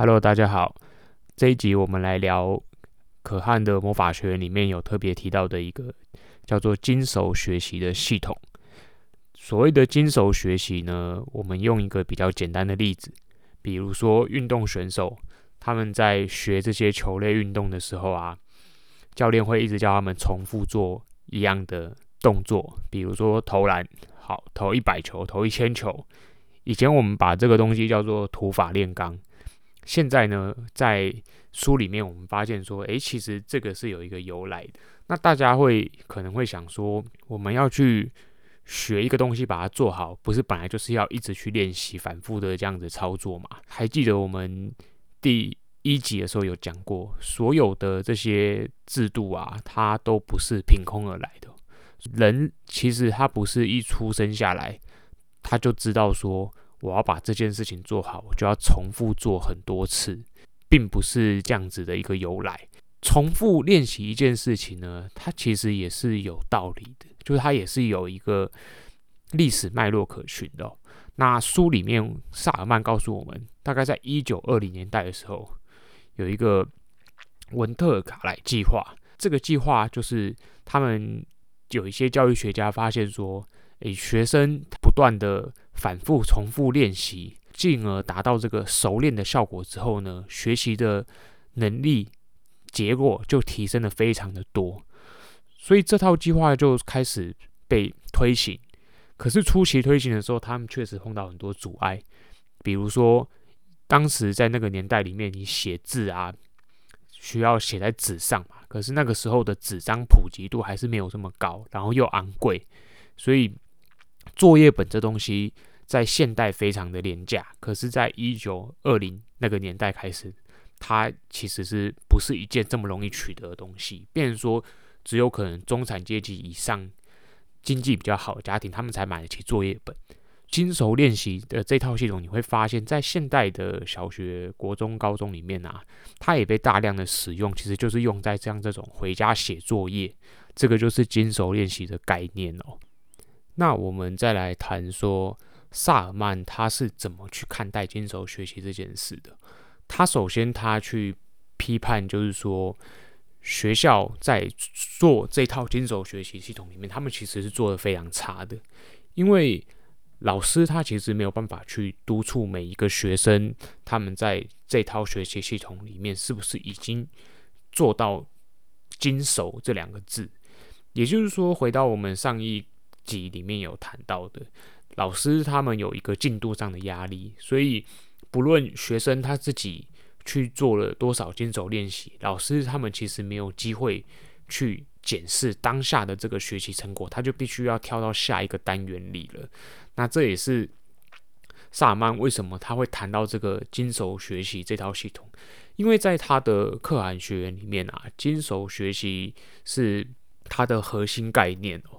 Hello，大家好。这一集我们来聊可汗的魔法学院里面有特别提到的一个叫做精熟学习的系统。所谓的精熟学习呢，我们用一个比较简单的例子，比如说运动选手他们在学这些球类运动的时候啊，教练会一直叫他们重复做一样的动作，比如说投篮，好，投一百球，投一千球。以前我们把这个东西叫做土法炼钢，现在呢，在书里面我们发现说，诶，其实这个是有一个由来的。那大家会可能会想说，我们要去学一个东西，把它做好，不是本来就是要一直去练习，反复的这样子操作嘛？还记得我们第一集的时候有讲过，所有的这些制度啊，它都不是凭空而来的。人其实他不是一出生下来。他就知道说，我要把这件事情做好，我就要重复做很多次，并不是这样子的一个由来。重复练习一件事情呢，它其实也是有道理的，就是它也是有一个历史脉络可循的。那书里面萨尔曼告诉我们，大概在一九二零年代的时候，有一个文特卡莱计划。这个计划就是他们有一些教育学家发现说。诶，学生不断的反复重复练习，进而达到这个熟练的效果之后呢，学习的能力结果就提升的非常的多，所以这套计划就开始被推行。可是初期推行的时候，他们确实碰到很多阻碍，比如说当时在那个年代里面，你写字啊，需要写在纸上嘛，可是那个时候的纸张普及度还是没有这么高，然后又昂贵，所以。作业本这东西在现代非常的廉价，可是，在一九二零那个年代开始，它其实是不是一件这么容易取得的东西？变成说，只有可能中产阶级以上、经济比较好的家庭，他们才买得起作业本。精熟练习的这套系统，你会发现在现代的小学、国中、高中里面啊，它也被大量的使用，其实就是用在这样这种回家写作业，这个就是精熟练习的概念哦。那我们再来谈说，萨尔曼他是怎么去看待精熟学习这件事的？他首先他去批判，就是说学校在做这套精熟学习系统里面，他们其实是做得非常差的，因为老师他其实没有办法去督促每一个学生，他们在这套学习系统里面是不是已经做到精熟这两个字。也就是说，回到我们上一集里面有谈到的，老师他们有一个进度上的压力，所以不论学生他自己去做了多少精熟练习，老师他们其实没有机会去检视当下的这个学习成果，他就必须要跳到下一个单元里了。那这也是萨尔曼为什么他会谈到这个精熟学习这套系统，因为在他的可汗学员里面啊，精熟学习是他的核心概念哦。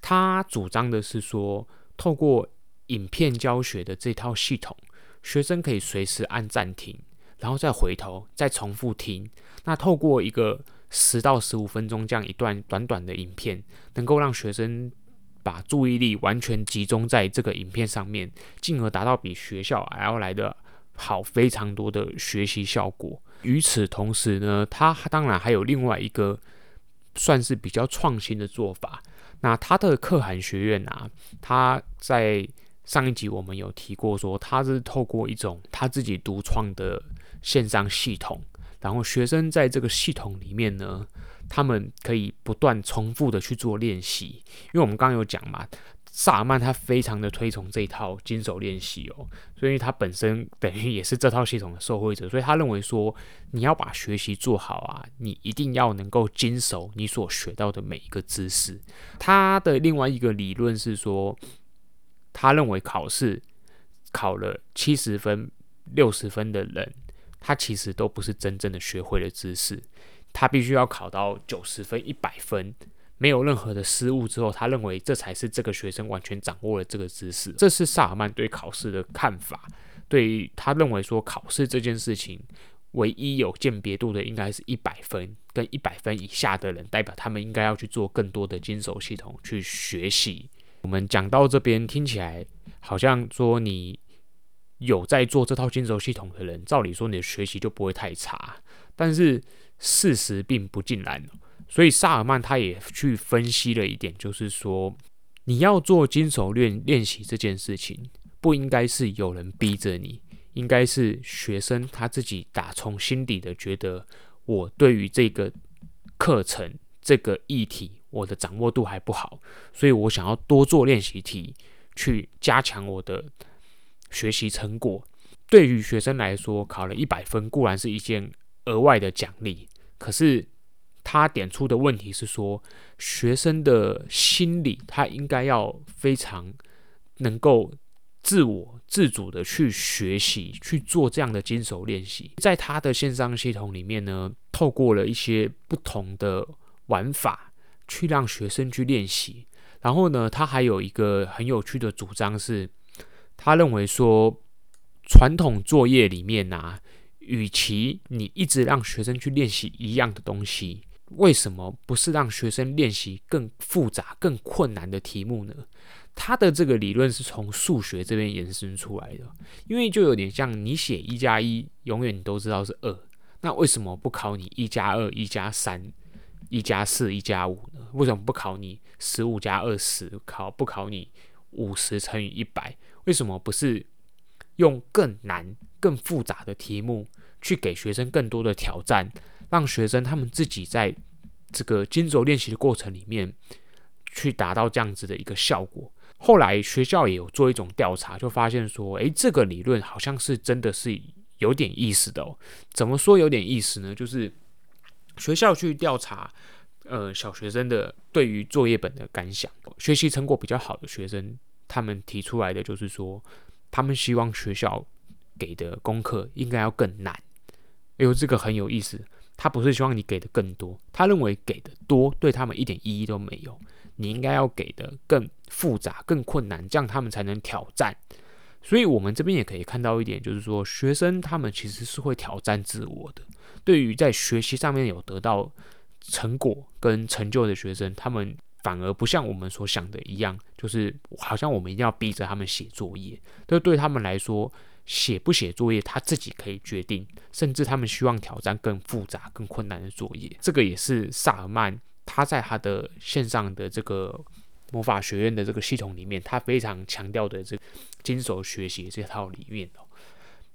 他主张的是说，透过影片教学的这套系统，学生可以随时按暂停，然后再回头，再重复听。那透过一个十到十五分钟这样一段短短的影片，能够让学生把注意力完全集中在这个影片上面，进而达到比学校还要来的好非常多的学习效果。与此同时呢，他当然还有另外一个算是比较创新的做法。那他的可汗学院啊，他在上一集我们有提过，说他是透过一种他自己独创的线上系统，然后学生在这个系统里面呢，他们可以不断重复的去做练习，因为我们刚刚有讲嘛。萨尔曼他非常的推崇这一套精熟练习哦，所以他本身等于也是这套系统的受惠者，所以他认为说，你要把学习做好啊，你一定要能够精熟你所学到的每一个知识。他的另外一个理论是说，他认为考试考了七十分、六十分的人，他其实都不是真正的学会了知识，他必须要考到九十分、一百分。没有任何的失误之后，他认为这才是这个学生完全掌握了这个知识。这是萨尔曼对考试的看法。对于他认为说考试这件事情，唯一有鉴别度的应该是一百分跟一百分以下的人，代表他们应该要去做更多的精熟系统去学习。我们讲到这边听起来好像说你有在做这套精熟系统的人，照理说你的学习就不会太差。但是事实并不尽然，所以萨尔曼他也去分析了一点，就是说你要做精熟练练习这件事情，不应该是有人逼着你，应该是学生他自己打从心底的觉得，我对于这个课程这个议题我的掌握度还不好，所以我想要多做练习题，去加强我的。学习成果对于学生来说，考了一百分固然是一件额外的奖励，可是他点出的问题是说，学生的心理他应该要非常能够自我自主的去学习，去做这样的精熟练习。在他的线上系统里面呢，透过了一些不同的玩法去让学生去练习。然后呢，他还有一个很有趣的主张是。他认为说，传统作业里面啊，与其你一直让学生去练习一样的东西，为什么不是让学生练习更复杂、更困难的题目呢？他的这个理论是从数学这边延伸出来的，因为就有点像你写一加一，永远你都知道是二，那为什么不考你一加二、一加三、一加四、一加五呢？为什么不考你十五加二十？考不考你五十乘以一百？为什么不是用更难、更复杂的题目去给学生更多的挑战，让学生他们自己在这个精轴练习的过程里面去达到这样子的一个效果？后来学校也有做一种调查，就发现说，诶，这个理论好像是真的是有点意思的哦。怎么说有点意思呢？就是学校去调查，呃，小学生的对于作业本的感想，学习成果比较好的学生。他们提出来的就是说，他们希望学校给的功课应该要更难。哎呦，这个很有意思。他不是希望你给的更多，他认为给的多对他们一点意义都没有。你应该要给的更复杂、更困难，这样他们才能挑战。所以，我们这边也可以看到一点，就是说，学生他们其实是会挑战自我的。对于在学习上面有得到成果跟成就的学生，他们。反而不像我们所想的一样，就是好像我们一定要逼着他们写作业。这对他们来说，写不写作业他自己可以决定，甚至他们希望挑战更复杂、更困难的作业。这个也是萨尔曼他在他的线上的这个魔法学院的这个系统里面，他非常强调的这个精熟学习这套理念。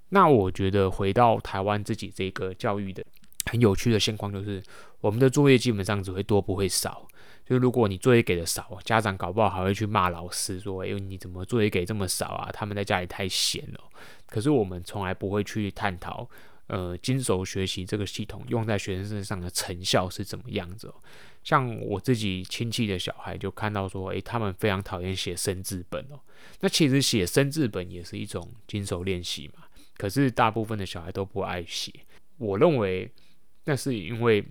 那我觉得回到台湾自己这个教育的很有趣的现况，就是我们的作业基本上只会多不会少。就如果你作业给的少，家长搞不好还会去骂老师说：“哎，你怎么作业给这么少啊？他们在家里太闲了。”可是我们从来不会去探讨，呃，精熟学习这个系统用在学生身上的成效是怎么样子哦。像我自己亲戚的小孩就看到说：“哎，他们非常讨厌写生字本哦。”那其实写生字本也是一种精熟练习嘛。可是大部分的小孩都不爱写，我认为那是因为。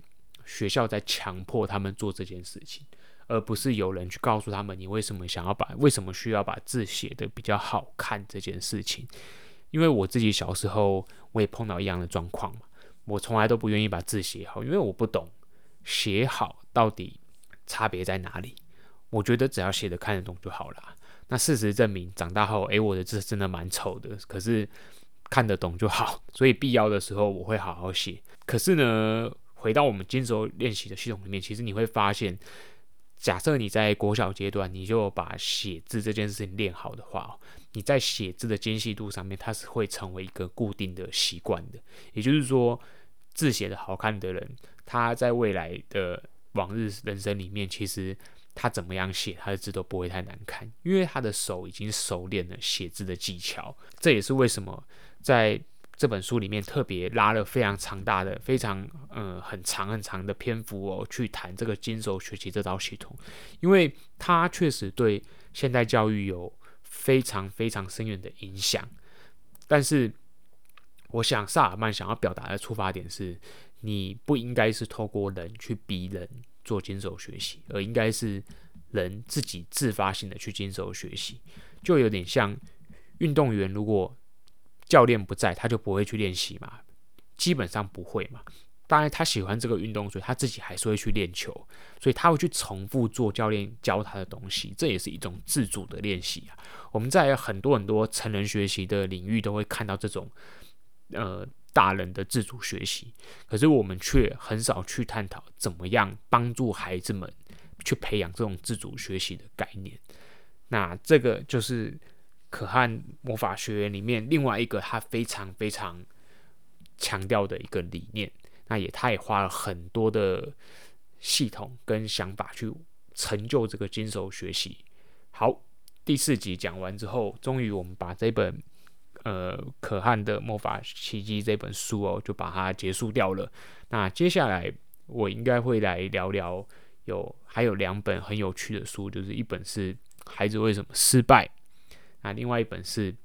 学校在强迫他们做这件事情，而不是有人去告诉他们，你为什么想要把，为什么需要把字写得比较好看这件事情。因为我自己小时候我也碰到一样的状况嘛，我从来都不愿意把字写好，因为我不懂写好到底差别在哪里。我觉得只要写的看得懂就好了。那事实证明，长大后，诶，我的字真的蛮丑的，可是看得懂就好，所以必要的时候我会好好写。可是呢，回到我们精熟练习的系统里面，其实你会发现，假设你在国小阶段，你就把写字这件事情练好的话，你在写字的精细度上面，它是会成为一个固定的习惯的。也就是说，字写得好看的人，他在未来的往日人生里面，其实他怎么样写，他的字都不会太难看，因为他的手已经熟练了写字的技巧。这也是为什么在这本书里面特别拉了非常长大的、非常嗯很长很长的篇幅哦，去谈这个精熟学习这套系统，因为它确实对现代教育有非常非常深远的影响。但是，我想萨尔曼想要表达的出发点是，你不应该是透过人去逼人做精熟学习，而应该是人自己自发性的去精熟学习，就有点像运动员如果。教练不在，他就不会去练习嘛，基本上不会嘛。当然他喜欢这个运动，所以他自己还是会去练球，所以他会去重复做教练教他的东西，这也是一种自主的练习啊。我们在很多很多成人学习的领域都会看到这种，呃，大人的自主学习，可是我们却很少去探讨怎么样帮助孩子们去培养这种自主学习的概念。那这个就是可汗魔法学院里面另外一个他非常非常强调的一个理念。那也他也花了很多的系统跟想法去成就这个金手学习。好，第四集讲完之后，终于我们把这本呃可汗的魔法奇迹这本书哦，就把它结束掉了。那接下来我应该会来聊聊有还有两本很有趣的书，就是一本是。孩子为什么失败？那另外一本是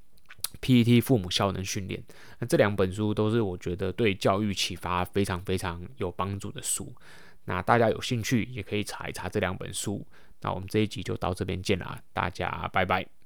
PET 父母效能训练。那这两本书都是我觉得对教育启发非常非常有帮助的书。那大家有兴趣也可以查一查这两本书。那我们这一集就到这边见啦，大家拜拜。